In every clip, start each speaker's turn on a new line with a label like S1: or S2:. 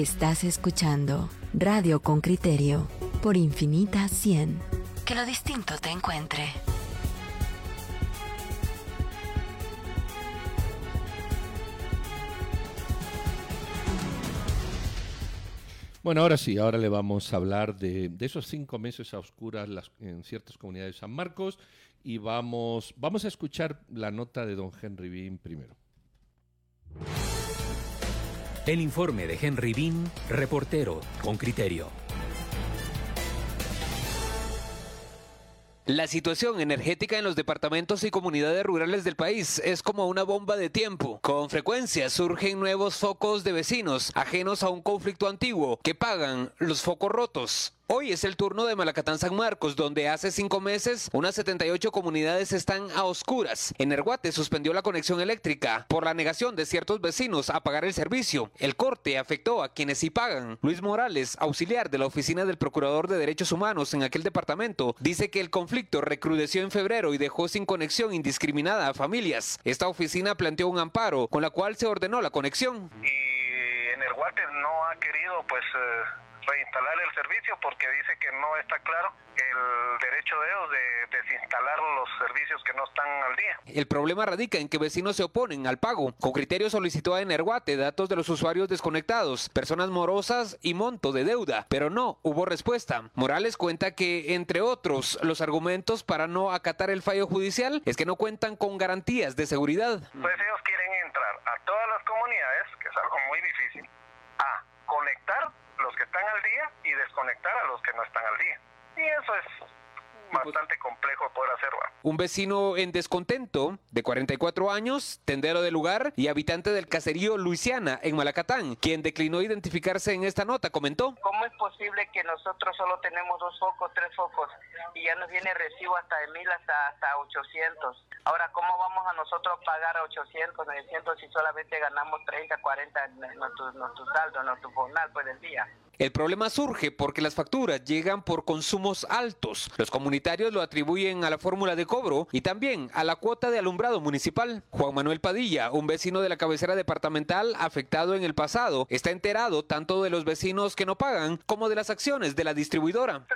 S1: Estás escuchando Radio con Criterio por Infinita 100. Que lo distinto te encuentre.
S2: Bueno, ahora sí, ahora le vamos a hablar de, esos cinco meses a oscuras en ciertas comunidades de San Marcos y vamos, vamos a escuchar la nota de don Henry Bean primero.
S3: El informe de Henry Bean, reportero con criterio.
S4: La situación energética en los departamentos y comunidades rurales del país es como una bomba de tiempo. Con frecuencia surgen nuevos focos de vecinos ajenos a un conflicto antiguo que pagan los focos rotos. Hoy es el turno de Malacatán San Marcos, donde hace cinco meses unas 78 comunidades están a oscuras. Energuate suspendió la conexión eléctrica por la negación de ciertos vecinos a pagar el servicio. El corte afectó a quienes sí pagan. Luis Morales, auxiliar de la oficina del Procurador de Derechos Humanos en aquel departamento, dice que el conflicto recrudeció en febrero y dejó sin conexión indiscriminada a familias. Esta oficina planteó un amparo con la cual se ordenó la conexión.
S5: Y Energuate no ha querido pues... Eh, reinstalar el servicio porque dice que no está claro el derecho de ellos de desinstalar los servicios que no están al día.
S4: El problema radica en que vecinos se oponen al pago. Con criterio solicitó a Energuate datos de los usuarios desconectados, personas morosas y monto de deuda, pero no hubo respuesta. Morales cuenta que, entre otros, los argumentos para no acatar el fallo judicial es que no cuentan con garantías de seguridad.
S5: Pues ellos quieren entrar a todas las comunidades, que es algo muy difícil, a conectar que están al día y desconectar a los que no están al día. Y eso es bastante complejo poder hacerlo.
S4: Un vecino en descontento, de 44 años, tendero del lugar y habitante del caserío Luisiana, en Malacatán, quien declinó identificarse en esta nota, comentó.
S6: ¿Cómo es posible que nosotros solo tenemos dos focos, tres focos, y ya nos viene recibo hasta de mil hasta, hasta 800? Ahora, ¿cómo vamos a nosotros pagar a 800, 900 si solamente ganamos 30, 40 en nuestro, nuestro saldo, en nuestro jornal pues, del día?
S4: El problema surge porque las facturas llegan por consumos altos. Los comunitarios lo atribuyen a la fórmula de cobro y también a la cuota de alumbrado municipal. Juan Manuel Padilla, un vecino de la cabecera departamental afectado en el pasado, está enterado tanto de los vecinos que no pagan como de las acciones de la distribuidora.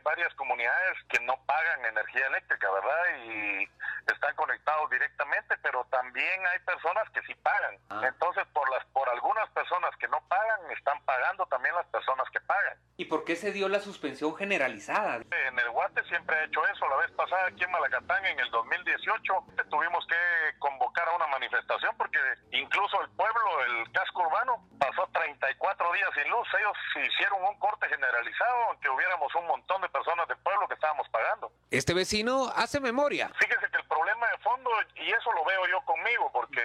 S5: Hay varias comunidades que no pagan energía eléctrica, ¿verdad? Y están conectados directamente, pero también hay personas que sí pagan. Ah. Entonces, por las por algunas personas que no pagan, están pagando también las personas que pagan.
S4: ¿Y por qué se dio la suspensión generalizada?
S5: En el Guate siempre ha hecho eso. La vez pasada aquí en Malacatán, en el 2018, tuvimos que convocar a una manifestación porque incluso el pueblo, el casco urbano, pasó 34 días sin luz. Ellos hicieron un corte generalizado, aunque hubiéramos un montón de personas del pueblo que estábamos pagando.
S4: Este vecino hace memoria.
S5: Fíjese que el problema de fondo, y eso lo veo yo conmigo, porque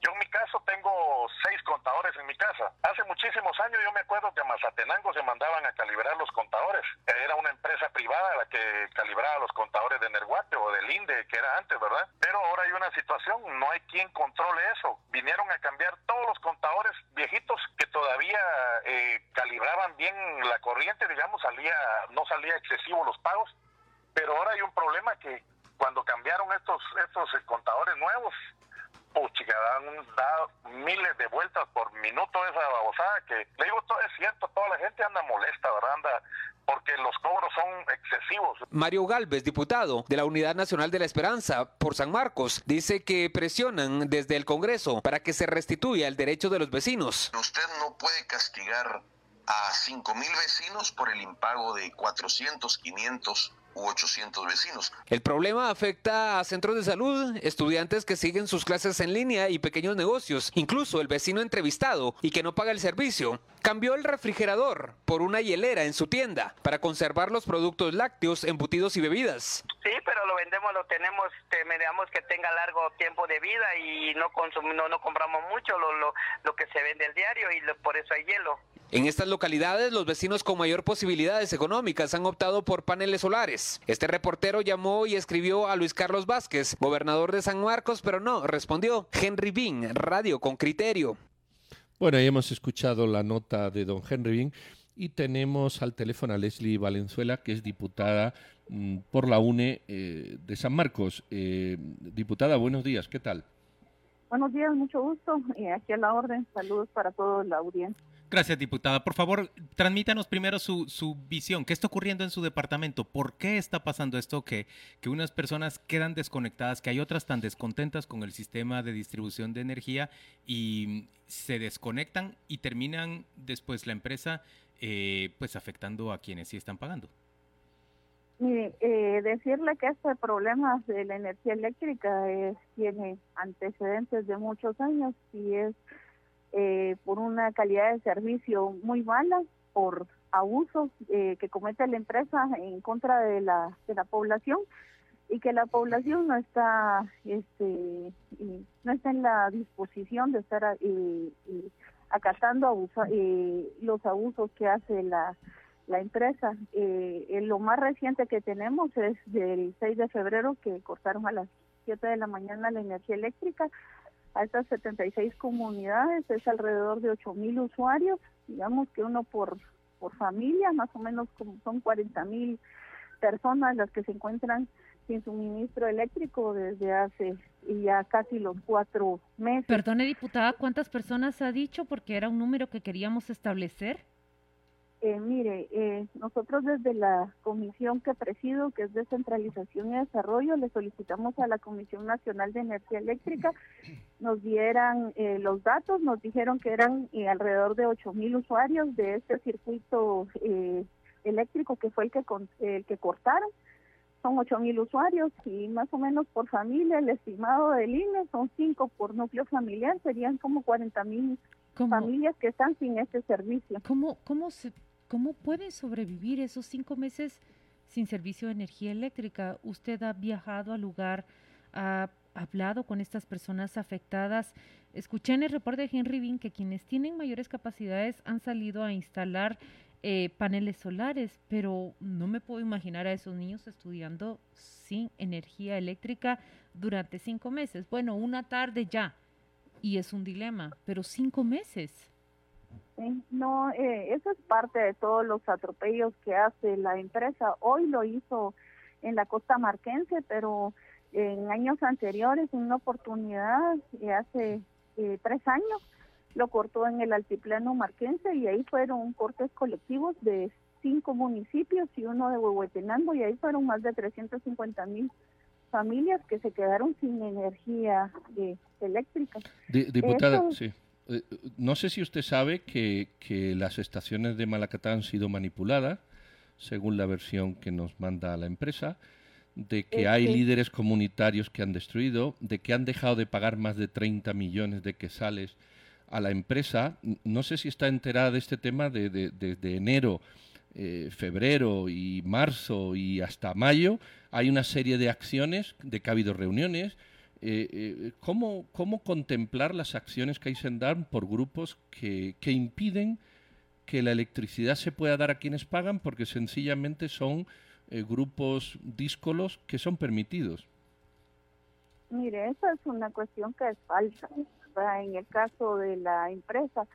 S5: yo en mi caso tengo seis contadores en mi casa. Hace muchísimos años yo me acuerdo que a Mazatenango se mandaban a calibrar los contadores. Era una empresa privada la que calibraba los contadores de Nerguate o del INDE, que era antes, ¿verdad? Pero ahora hay una situación, no hay quien controle eso. Vinieron a cambiar todos los contadores viejitos que todavía eh, calibraban bien la corriente, digamos, salía no salía excesivo los pagos. Pero ahora hay un problema que cuando cambiaron estos estos contadores nuevos, puchica, dan, da miles de vueltas por minuto esa babosada que, le digo, todo es cierto, toda la gente anda molesta, ¿verdad? Anda, porque los cobros son excesivos.
S4: Mario Galvez, diputado de la Unidad Nacional de la Esperanza por San Marcos, dice que presionan desde el Congreso para que se restituya el derecho de los vecinos.
S7: Usted no puede castigar a 5 mil vecinos por el impago de 400, 500 u 800 vecinos.
S4: El problema afecta a centros de salud, estudiantes que siguen sus clases en línea y pequeños negocios, incluso el vecino entrevistado y que no paga el servicio. Cambió el refrigerador por una hielera en su tienda para conservar los productos lácteos, embutidos y bebidas.
S6: Sí, pero lo vendemos, lo tenemos, mediamos que tenga largo tiempo de vida y no consumimos, no, compramos mucho lo, lo, lo, que se vende el diario y por eso hay hielo.
S4: En estas localidades, los vecinos con mayor posibilidades económicas han optado por paneles solares. Este reportero llamó y escribió a Luis Carlos Vázquez, gobernador de San Marcos, pero no, respondió Henry Bean, radio con criterio.
S2: Bueno, ahí hemos escuchado la nota de don Henry Bean y tenemos al teléfono a Leslie Valenzuela, que es diputada mm, por la UNE eh, de San Marcos. Eh, diputada, buenos días, ¿qué tal?
S8: Buenos días, mucho gusto. y aquí a la orden, saludos para toda la audiencia. Gracias, diputada. Por favor, transmítanos primero su, su, visión. ¿Qué está ocurriendo en su departamento? ¿Por qué está pasando esto que, que unas personas quedan desconectadas, que hay otras tan descontentas con el sistema de distribución de energía y se desconectan y terminan después la empresa eh, pues afectando a quienes sí están pagando?
S9: Mire, eh, decirle que este problema de la energía eléctrica es, tiene antecedentes de muchos años y es eh, por una calidad de servicio muy mala, por abusos eh, que comete la empresa en contra de la, de la población y que la población no está este no está en la disposición de estar eh, acatando abusa, los abusos que hace la, la empresa. lo más reciente que tenemos es del 6 de febrero que cortaron a las 7 de la mañana la energía eléctrica a estas 76 comunidades, es alrededor de 8 mil usuarios, digamos que uno por, por familia, más o menos como son 40 mil personas las que se encuentran sin suministro eléctrico desde hace ya casi los cuatro meses.
S10: Perdone, diputada, ¿cuántas personas ha dicho? Porque era un número que queríamos establecer.
S9: Eh, mire, eh, nosotros desde la comisión que presido, que es Descentralización y Desarrollo, le solicitamos a la Comisión Nacional de Energía Eléctrica nos dieran eh, los datos, nos dijeron que eran alrededor de 8 mil usuarios de este circuito eléctrico que fue el que, el que cortaron. Son 8 mil usuarios y más o menos por familia, el estimado del INE son 5 por núcleo familiar, serían como 40 mil familias que están sin este servicio.
S10: ¿Cómo, cómo se ¿Cómo pueden sobrevivir esos cinco meses sin servicio de energía eléctrica? Usted ha viajado al lugar, ha hablado con estas personas afectadas. Escuché en el reporte de Henry Bean que quienes tienen mayores capacidades han salido a instalar eh, paneles solares, pero no me puedo imaginar a esos niños estudiando sin energía eléctrica durante cinco meses. Bueno, una tarde ya, y es un dilema, pero cinco meses.
S9: No, eh, eso es parte de todos los atropellos que hace la empresa. Hoy lo hizo en la costa marquense, pero en años anteriores, en una oportunidad, eh, hace eh, tres años, lo cortó en el altiplano marquense y ahí fueron cortes colectivos de cinco municipios y uno de Huehuetenango y ahí fueron más de 350 mil familias que se quedaron sin energía eléctrica.
S2: diputada, sí. Eh, no sé si usted sabe que, las estaciones de Malacatá han sido manipuladas, según la versión que nos manda la empresa, de que hay líderes comunitarios que han destruido, de que han dejado de pagar más de 30 millones de quesales a la empresa. No sé si está enterada de este tema desde de, enero, eh, febrero y marzo y hasta mayo. Hay una serie de acciones de que ha habido reuniones eh, eh, ¿cómo, ¿cómo, contemplar las acciones que hay en dar por grupos que, que, impiden que la electricidad se pueda dar a quienes pagan porque sencillamente son eh, grupos díscolos que son permitidos?
S9: Mire, esa es una cuestión que es falsa. En el caso de la empresa,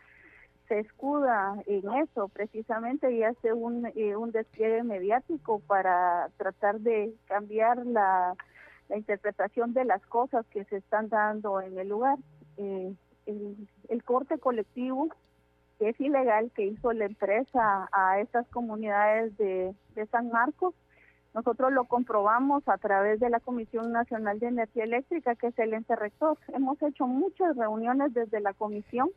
S9: se escuda en eso precisamente y hace un, eh, un despliegue mediático para tratar de cambiar la la interpretación de las cosas que se están dando en el lugar. Eh, el, corte colectivo que es ilegal que hizo la empresa a estas comunidades de, de San Marcos, nosotros lo comprobamos a través de la Comisión Nacional de Energía Eléctrica, que es el ente rector. Hemos hecho muchas reuniones desde la comisión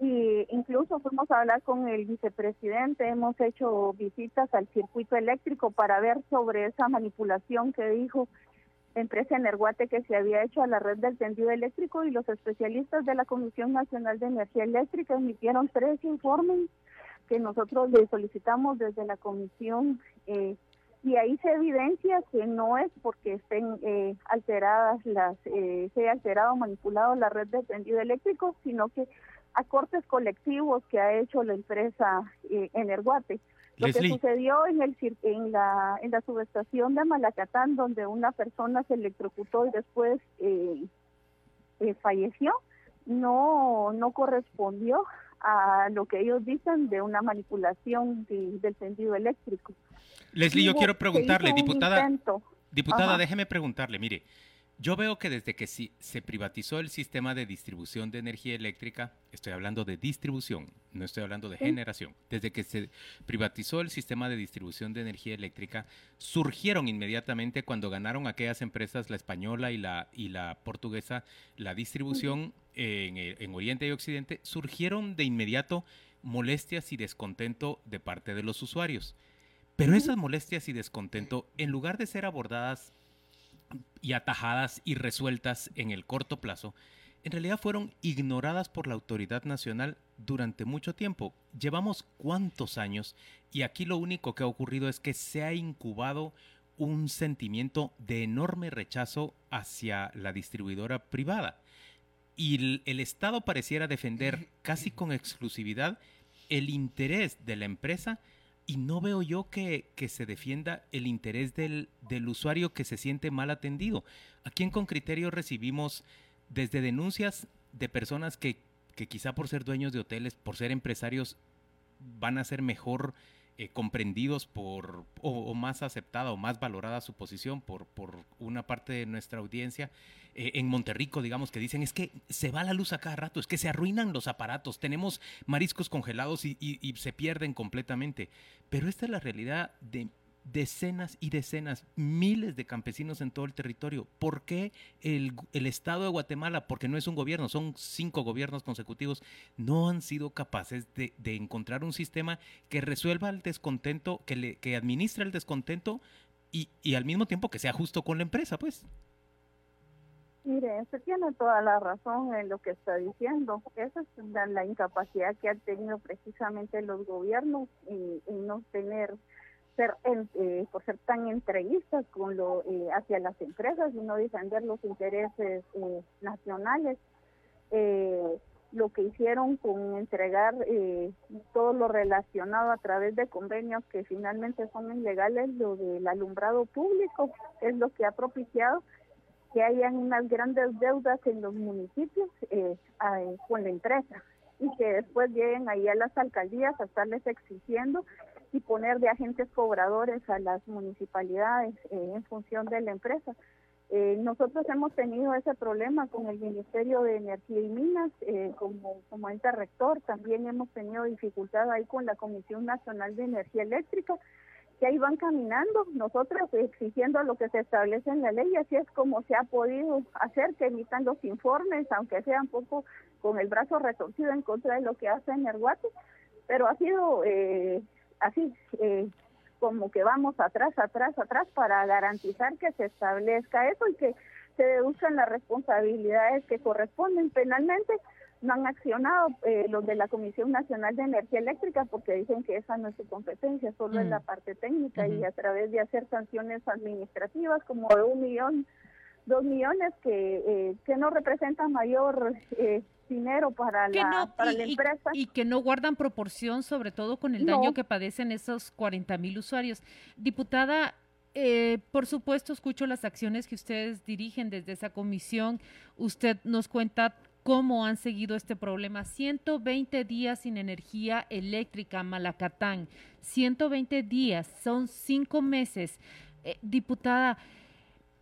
S9: y incluso fuimos a hablar con el vicepresidente, hemos hecho visitas al circuito eléctrico para ver sobre esa manipulación que dijo empresa Energuate que se había hecho a la red del tendido eléctrico y los especialistas de la Comisión Nacional de Energía Eléctrica emitieron tres informes que nosotros le solicitamos desde la comisión eh, y ahí se evidencia que no es porque estén eh, alteradas las eh, se ha alterado manipulado la red de tendido eléctrico sino que acortes colectivos que ha hecho la empresa Energuate lo que sucedió en, el, en, la, en la subestación de Malacatán, donde una persona se electrocutó y después eh, eh, falleció, no, no correspondió a lo que ellos dicen de una manipulación del tendido eléctrico.
S8: Leslie, yo quiero preguntarle, diputada, diputada, déjeme preguntarle, mire, Yo veo que desde que se privatizó el sistema de distribución de energía eléctrica, estoy hablando de distribución, no estoy hablando de generación, desde que se privatizó el sistema de distribución de energía eléctrica, surgieron inmediatamente cuando ganaron aquellas empresas, la española y la, y la portuguesa, la distribución en, en Oriente y Occidente, surgieron de inmediato molestias y descontento de parte de los usuarios. Pero esas molestias y descontento, en lugar de ser abordadas y atajadas y resueltas en el corto plazo, en realidad fueron ignoradas por la autoridad nacional durante mucho tiempo. Llevamos cuántos años y aquí lo único que ha ocurrido es que se ha incubado un sentimiento de enorme rechazo hacia la distribuidora privada. Y el, Estado pareciera defender casi con exclusividad el interés de la empresa y no veo yo que, se defienda el interés del, usuario que se siente mal atendido. Aquí en Con Criterio recibimos desde denuncias de personas que, que quizá por ser dueños de hoteles, por ser empresarios, van a ser mejor eh, comprendidos por, o, más aceptada o más valorada su posición por, por una parte de nuestra audiencia. Eh, en Monterrico, digamos, que dicen es que se va la luz a cada rato, es que se arruinan los aparatos, tenemos mariscos congelados y, y se pierden completamente. Pero esta es la realidad de decenas y decenas, miles de campesinos en todo el territorio. ¿Por qué el, Estado de Guatemala, porque no es un gobierno, son cinco gobiernos consecutivos, no han sido capaces de, encontrar un sistema que resuelva el descontento, que, le, que administre el descontento y, y al mismo tiempo que sea justo con la empresa, pues?
S9: Mire, se tiene toda la razón en lo que está diciendo. Esa es la, incapacidad que han tenido precisamente los gobiernos en no tener ser eh, por ser tan entreguistas con lo eh, hacia las empresas y no defender los intereses eh, nacionales. Lo que hicieron con entregar todo lo relacionado a través de convenios que finalmente son ilegales lo del alumbrado público es lo que ha propiciado que hayan unas grandes deudas en los municipios con la empresa y que después lleguen ahí a las alcaldías a estarles exigiendo y poner de agentes cobradores a las municipalidades eh, en función de la empresa. Eh, nosotros hemos tenido ese problema con el Ministerio de Energía y Minas eh, como, como ente rector, también hemos tenido dificultad ahí con la Comisión Nacional de Energía Eléctrica, que ahí van caminando, nosotros exigiendo lo que se establece en la ley, así es como se ha podido hacer que emitan los informes, aunque sea un poco con el brazo retorcido en contra de lo que hace Energuate, pero ha sido eh, así eh, como que vamos atrás, atrás, atrás para garantizar que se establezca eso y que se deduzcan las responsabilidades que corresponden penalmente. No han accionado eh, los de la Comisión Nacional de Energía Eléctrica porque dicen que esa no es su competencia, solo es la mm. parte técnica y a través de hacer sanciones administrativas como de un millón, dos millones que, eh, que no representan mayor eh, dinero para la, para la empresa.
S10: Y, que no guardan proporción, sobre todo con el daño que padecen esos 40 mil usuarios. Diputada, eh, por supuesto, escucho las acciones que ustedes dirigen desde esa comisión. Usted nos cuenta cómo han seguido este problema. 120 días sin energía eléctrica, Malacatán. 120 días, son cinco meses. Eh, diputada,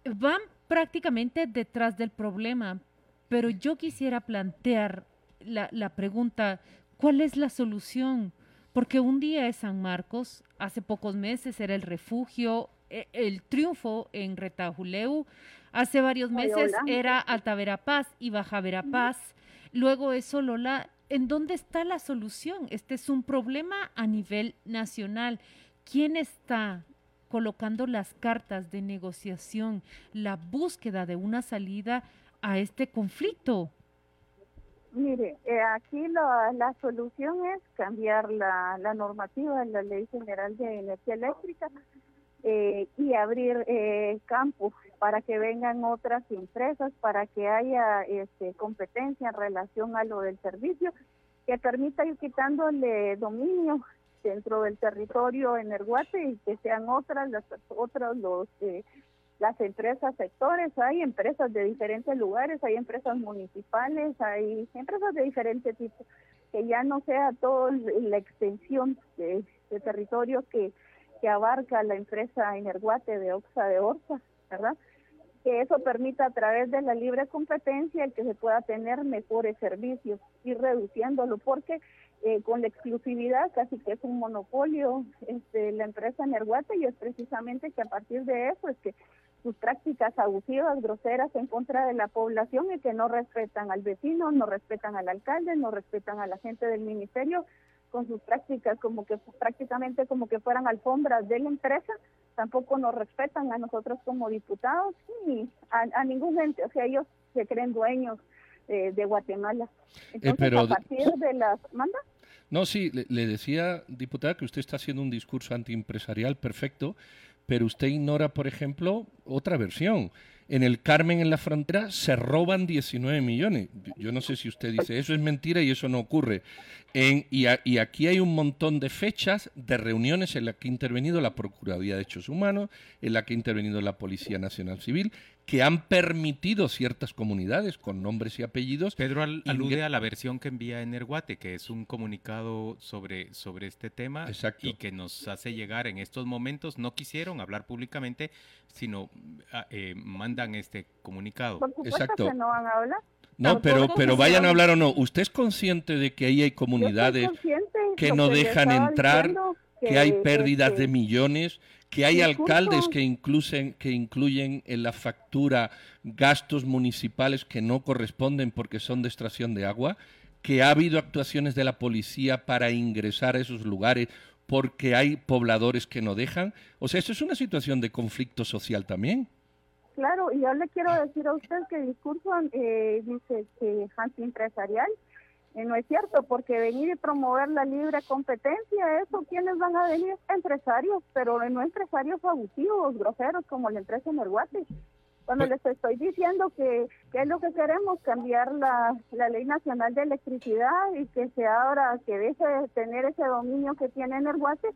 S10: van prácticamente detrás del problema, pero yo quisiera plantear la, pregunta, ¿cuál es la solución? Porque un día es San Marcos, hace pocos meses era el refugio, e, el triunfo en Retajuleu, hace varios meses era Alta Verapaz y Baja Verapaz, luego es Solola. ¿En dónde está la solución? Este es un problema a nivel nacional. ¿Quién está colocando las cartas de negociación, la búsqueda de una salida a este conflicto?
S9: Mire, eh, aquí la solución es cambiar la, la normativa la Ley General de Energía Eléctrica eh, y abrir eh, campos para que vengan otras empresas, para que haya este, competencia en relación a lo del servicio, que permita ir quitándole dominio dentro del territorio en Erguate y que sean otras las otros los eh, las empresas sectores, hay empresas de diferentes lugares, hay empresas municipales, hay empresas de diferentes tipos, que ya no sea toda la extensión de, territorio que, que abarca la empresa Energuate de Oxa de Orsa, ¿verdad? que eso permita a través de la libre competencia el que se pueda tener mejores servicios y reduciéndolo, porque eh, con la exclusividad casi que es un monopolio este, la empresa Nerguate y es precisamente que a partir de eso es que sus prácticas abusivas, groseras en contra de la población y que no respetan al vecino, no respetan al alcalde, no respetan a la gente del ministerio con sus prácticas como que prácticamente como que fueran alfombras de la empresa, tampoco nos respetan a nosotros como diputados ni a, ningún ente, o sea, ellos se creen dueños eh, de Guatemala.
S2: Eh, Entonces, a
S9: partir de las... ¿Manda?
S2: No, sí, le, decía, diputada, que usted está haciendo un discurso antiempresarial perfecto, pero usted ignora, por ejemplo, otra versión. En el Carmen, en la frontera, se roban 19 millones. Yo no sé si usted dice eso es mentira y eso no ocurre. Y, aquí hay un montón de fechas de reuniones en las que ha intervenido la Procuraduría de Derechos Humanos, en la que ha intervenido la Policía Nacional Civil, que han permitido ciertas comunidades con nombres y apellidos.
S8: Pedro alude a la versión que envía Energuate, que es un comunicado sobre, sobre este tema y que nos hace llegar en estos momentos. No quisieron hablar públicamente, sino ah, eh, mandan este comunicado.
S9: Exacto. no van a hablar.
S2: No, pero, pero vayan a hablar o no. ¿Usted es consciente de que ahí hay comunidades que no dejan entrar, que, hay pérdidas de millones? que hay alcaldes que incluyen, que incluyen en la factura gastos municipales que no corresponden porque son de extracción de agua, que ha habido actuaciones de la policía para ingresar a esos lugares porque hay pobladores que no dejan. O sea, esto es una situación de conflicto social también.
S9: Claro, y yo le quiero decir a usted que el discurso eh, dice que antiempresarial eh, no es cierto, porque venir y promover la libre competencia, eso, ¿quiénes van a venir? Empresarios, pero no empresarios abusivos, groseros, como la empresa Merguate. Cuando les estoy diciendo que, que, es lo que queremos, cambiar la, la ley nacional de electricidad y que se abra, que deje de tener ese dominio que tiene Nerguate,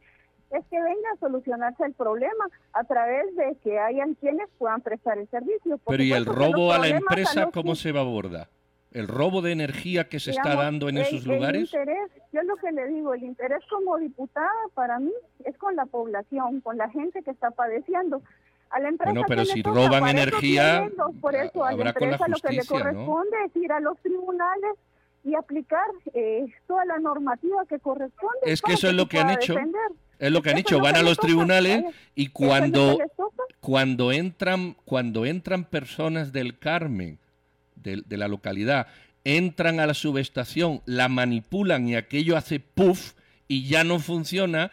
S9: es que venga a solucionarse el problema a través de que hayan quienes puedan prestar el servicio.
S2: Pero ¿y el robo a la empresa cómo se va a abordar? El robo de energía que se está dando en esos lugares?
S9: El interés, yo lo que le digo, el interés como diputada para mí es con la población, con la gente que está padeciendo. A la empresa
S2: bueno, pero si roban energía,
S9: por eso a la empresa lo que le corresponde es ir a los tribunales y aplicar eh, toda la normativa que corresponde.
S2: Es que eso es lo que han hecho. Es lo que han hecho, van a los tribunales y cuando cuando entran cuando entran personas del Carmen de, la localidad entran a la subestación, la manipulan y aquello hace puff y ya no funciona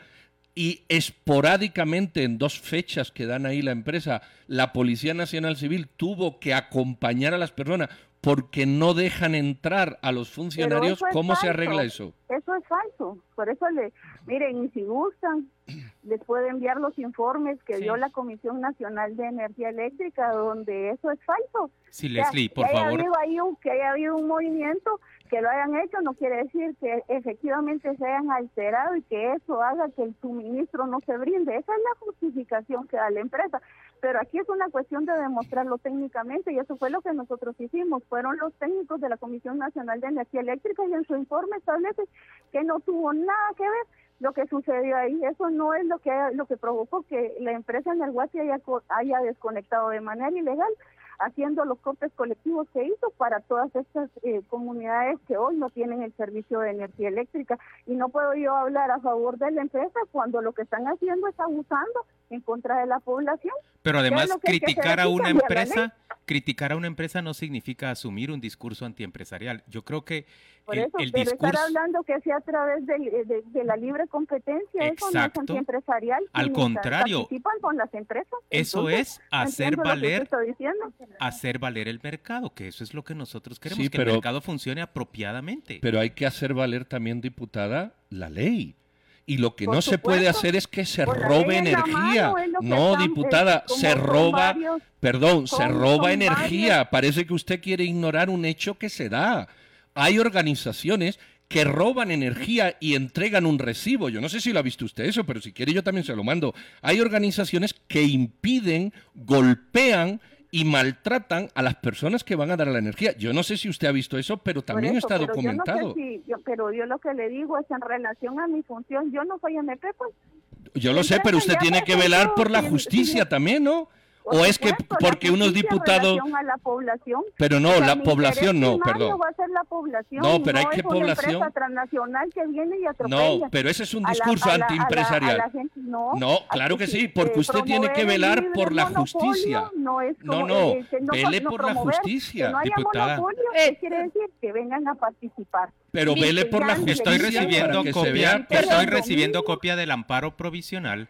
S2: y esporádicamente en dos fechas que dan ahí la empresa, la Policía Nacional Civil tuvo que acompañar a las personas porque no dejan entrar a los funcionarios. ¿Cómo se arregla eso?
S9: Eso es falso. Por eso le, miren, y si gustan, les puedo enviar los informes que dio la Comisión Nacional de Energía Eléctrica, donde eso es falso.
S8: Sí, Leslie, por
S9: que
S8: favor.
S9: Haya habido ahí un, que haya habido un movimiento que lo hayan hecho no quiere decir que efectivamente se hayan alterado y que eso haga que el suministro no se brinde. Esa es la justificación que da la empresa. Pero aquí es una cuestión de demostrarlo técnicamente y eso fue lo que nosotros hicimos. Fueron los técnicos de la Comisión Nacional de Energía Eléctrica y en su informe establece que no tuvo nada que ver lo que sucedió ahí. Eso no es lo que lo que provocó que la empresa en el haya, haya desconectado de manera ilegal haciendo los cortes colectivos que hizo para todas estas eh, comunidades que hoy no tienen el servicio de energía eléctrica. Y no puedo yo hablar a favor de la empresa cuando lo que están haciendo es abusando en contra de la población.
S8: Pero además criticar a una empresa, criticar a una empresa no significa asumir un discurso antiempresarial. Yo creo que
S9: por eso, el pero estar hablando que sea a través de, de, la libre competencia, eso no es antiempresarial.
S8: Al contrario.
S9: Participan con las empresas.
S8: Eso es hacer valer, hacer valer el mercado, que eso es lo que nosotros queremos, que el mercado funcione apropiadamente.
S2: Pero hay que hacer valer también, diputada, la ley. Y lo que no se puede hacer es que se robe energía. no, diputada, se roba, perdón, se roba energía. Parece que usted quiere ignorar un hecho que se da hay organizaciones que roban energía y entregan un recibo. Yo no sé si lo ha visto usted eso, pero si quiere yo también se lo mando. Hay organizaciones que impiden, golpean y maltratan a las personas que van a dar la energía. Yo no sé si usted ha visto eso, pero también está documentado.
S9: pero yo lo que le digo es en relación a mi función, yo no soy MP, pues.
S2: Yo lo sé, pero usted tiene que velar por la justicia también, ¿no? O es que porque unos diputados...
S9: relación a la población.
S2: Pero no,
S9: O sea,
S2: la población no, perdón.
S9: va a ser la población,
S2: No, pero hay
S9: es
S2: que población-
S9: transnacional que viene y
S2: No, pero ese es un discurso
S9: a la- a la-
S2: antiempresarial.
S9: a la gente. No,
S2: No, claro que sí, porque
S9: eh,
S2: usted tiene que velar por la justicia.
S9: No, es
S2: No,
S9: como,
S2: no,
S9: eh, que
S2: vele
S9: no
S2: por la justicia,
S9: Que no haya
S8: diputada.
S10: Eh,
S9: ¿qué quiere decir? Que vengan a participar.
S2: Pero vele por la justicia
S8: Estoy recibiendo copia, estoy recibiendo copia del amparo provisional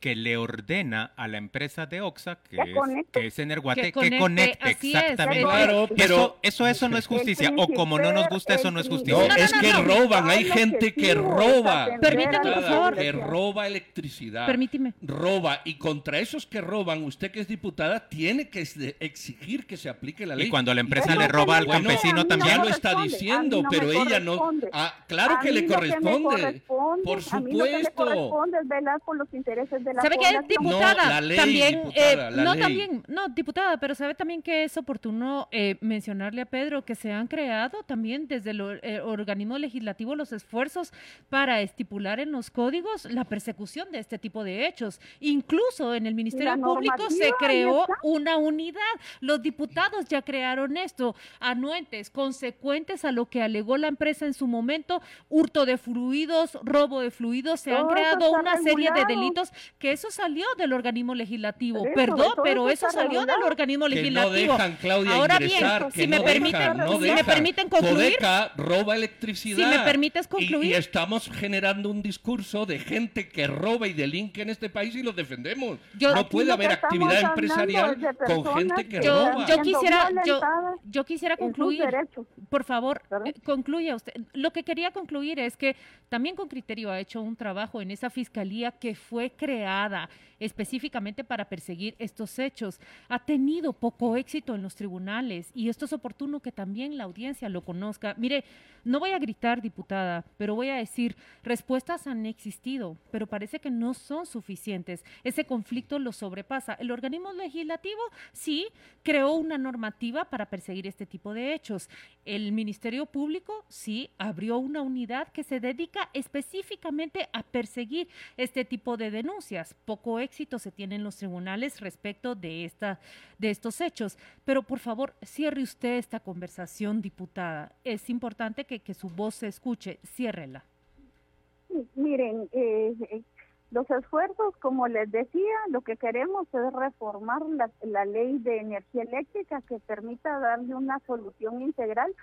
S8: que le ordena a la empresa de Oxa, que,
S9: Que
S8: es, que es Energuate,
S10: Que
S8: que conecte,
S10: es,
S8: exactamente.
S2: Claro, pero-
S8: eso, eso, eso no es justicia. O como no nos gusta, eso no es
S2: No,
S8: justicia.
S10: no,
S2: es que
S10: no.
S2: roban, hay gente que roba.
S10: Permítame, por favor.
S2: Que roba electricidad.
S10: Permíteme.
S2: Roba. Y contra esos que roban, usted que es diputada, tiene que exigir que se aplique la ley.
S8: Y cuando la empresa le roba al
S2: Bueno,
S8: campesino también.
S2: Ya lo está diciendo, pero ella no. Ah, claro que le corresponde. Por
S9: A mí lo que me
S2: supuesto.
S9: corresponde es velar por los intereses de la
S10: ¿Sabe qué,
S9: población.
S10: diputada?
S2: No, la ley,
S10: también,
S2: diputada,
S10: eh,
S2: la
S10: no,
S2: ley.
S10: también, no, diputada, pero sabe también que es oportuno eh, mencionarle a Pedro que se han creado también desde el eh, organismo legislativo los esfuerzos para estipular en los códigos la persecución de este tipo de hechos. Incluso en el Ministerio Público se creó una unidad. Los diputados ya crearon esto, anuentes, consecuentes a lo que alegó la empresa en su momento, hurto de fluidos, robo de fluidos, se han creado una serie de delitos que eso salió del organismo legislativo.
S9: Eso,
S10: Perdón, pero
S9: eso
S10: salió del organismo
S2: Que no
S10: legislativo.
S2: dejan, Claudia,
S10: Ahora
S2: ingresar,
S10: bien,
S2: que
S10: si
S2: no
S10: me permiten,
S2: no
S10: si me permiten concluir,
S2: Codeca roba electricidad.
S10: Si me permites
S2: Y-
S10: concluir.
S2: Y, estamos generando un discurso de gente que roba y delinque en este país y lo defendemos.
S10: Yo-
S2: no puede haber actividad empresarial con gente que roba.
S10: yo quisiera, yo, yo quisiera concluir. Por favor, eh, concluya usted. Lo que quería concluir es que también con criterio ha hecho un trabajo en esa fiscalía que fue creada específicamente para perseguir estos hechos. Ha tenido poco éxito en los tribunales y esto es oportuno que también la audiencia lo conozca. Mire, no voy a gritar, diputada, pero voy a decir, respuestas han existido, pero parece que no son suficientes. Ese conflicto lo sobrepasa. El organismo legislativo sí creó una normativa para perseguir este tipo de hechos. El Ministerio Público sí abrió una unidad que se dedica específicamente a perseguir este tipo de denuncias. Poco éxito se tiene en los tribunales respecto de, esta, de estos hechos. Pero por favor, cierre usted esta conversación, diputada. Es importante que, que su voz se escuche. Ciérrela.
S9: Miren, eh, eh, los esfuerzos, como les decía, lo que queremos es reformar la, la ley de energía eléctrica que permita darle una solución integral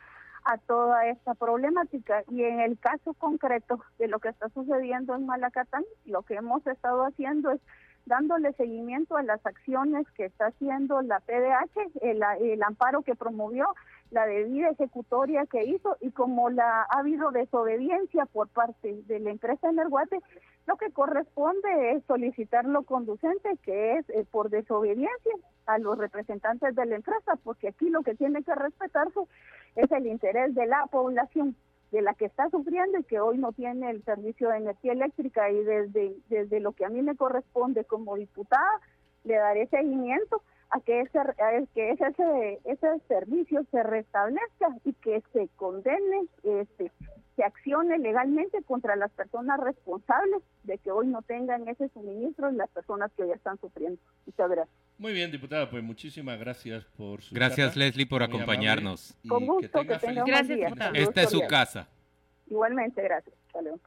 S9: a toda esta problemática. Y en el caso concreto de lo que está sucediendo en Malacatán, lo que hemos estado haciendo es dándole seguimiento a las acciones que está haciendo la PDH, el, amparo que promovió, la debida ejecutoria que hizo y como la ha habido desobediencia por parte de la empresa Energuate, lo que corresponde es solicitar lo conducente, que es eh, por desobediencia a los representantes de la empresa, porque aquí lo que tiene que respetarse es el interés de la población de la que está sufriendo y que hoy no tiene el servicio de energía eléctrica. Y desde, desde lo que a mí me corresponde como diputada, le daré seguimiento a que ese, a que ese, ese servicio se restablezca y que se condene, este, se accione legalmente contra las personas responsables de que hoy no tengan ese suministro y las personas que hoy están sufriendo. Muchas gracias.
S2: Muy bien, diputada, pues muchísimas gracias por su
S8: Gracias,
S2: charla.
S8: Leslie, por
S2: Muy
S8: acompañarnos.
S9: Con gusto, que
S2: tenga
S9: tengan
S2: feliz
S10: Gracias,
S9: buen día.
S8: Esta es su casa.
S9: Igualmente, gracias. Hasta luego.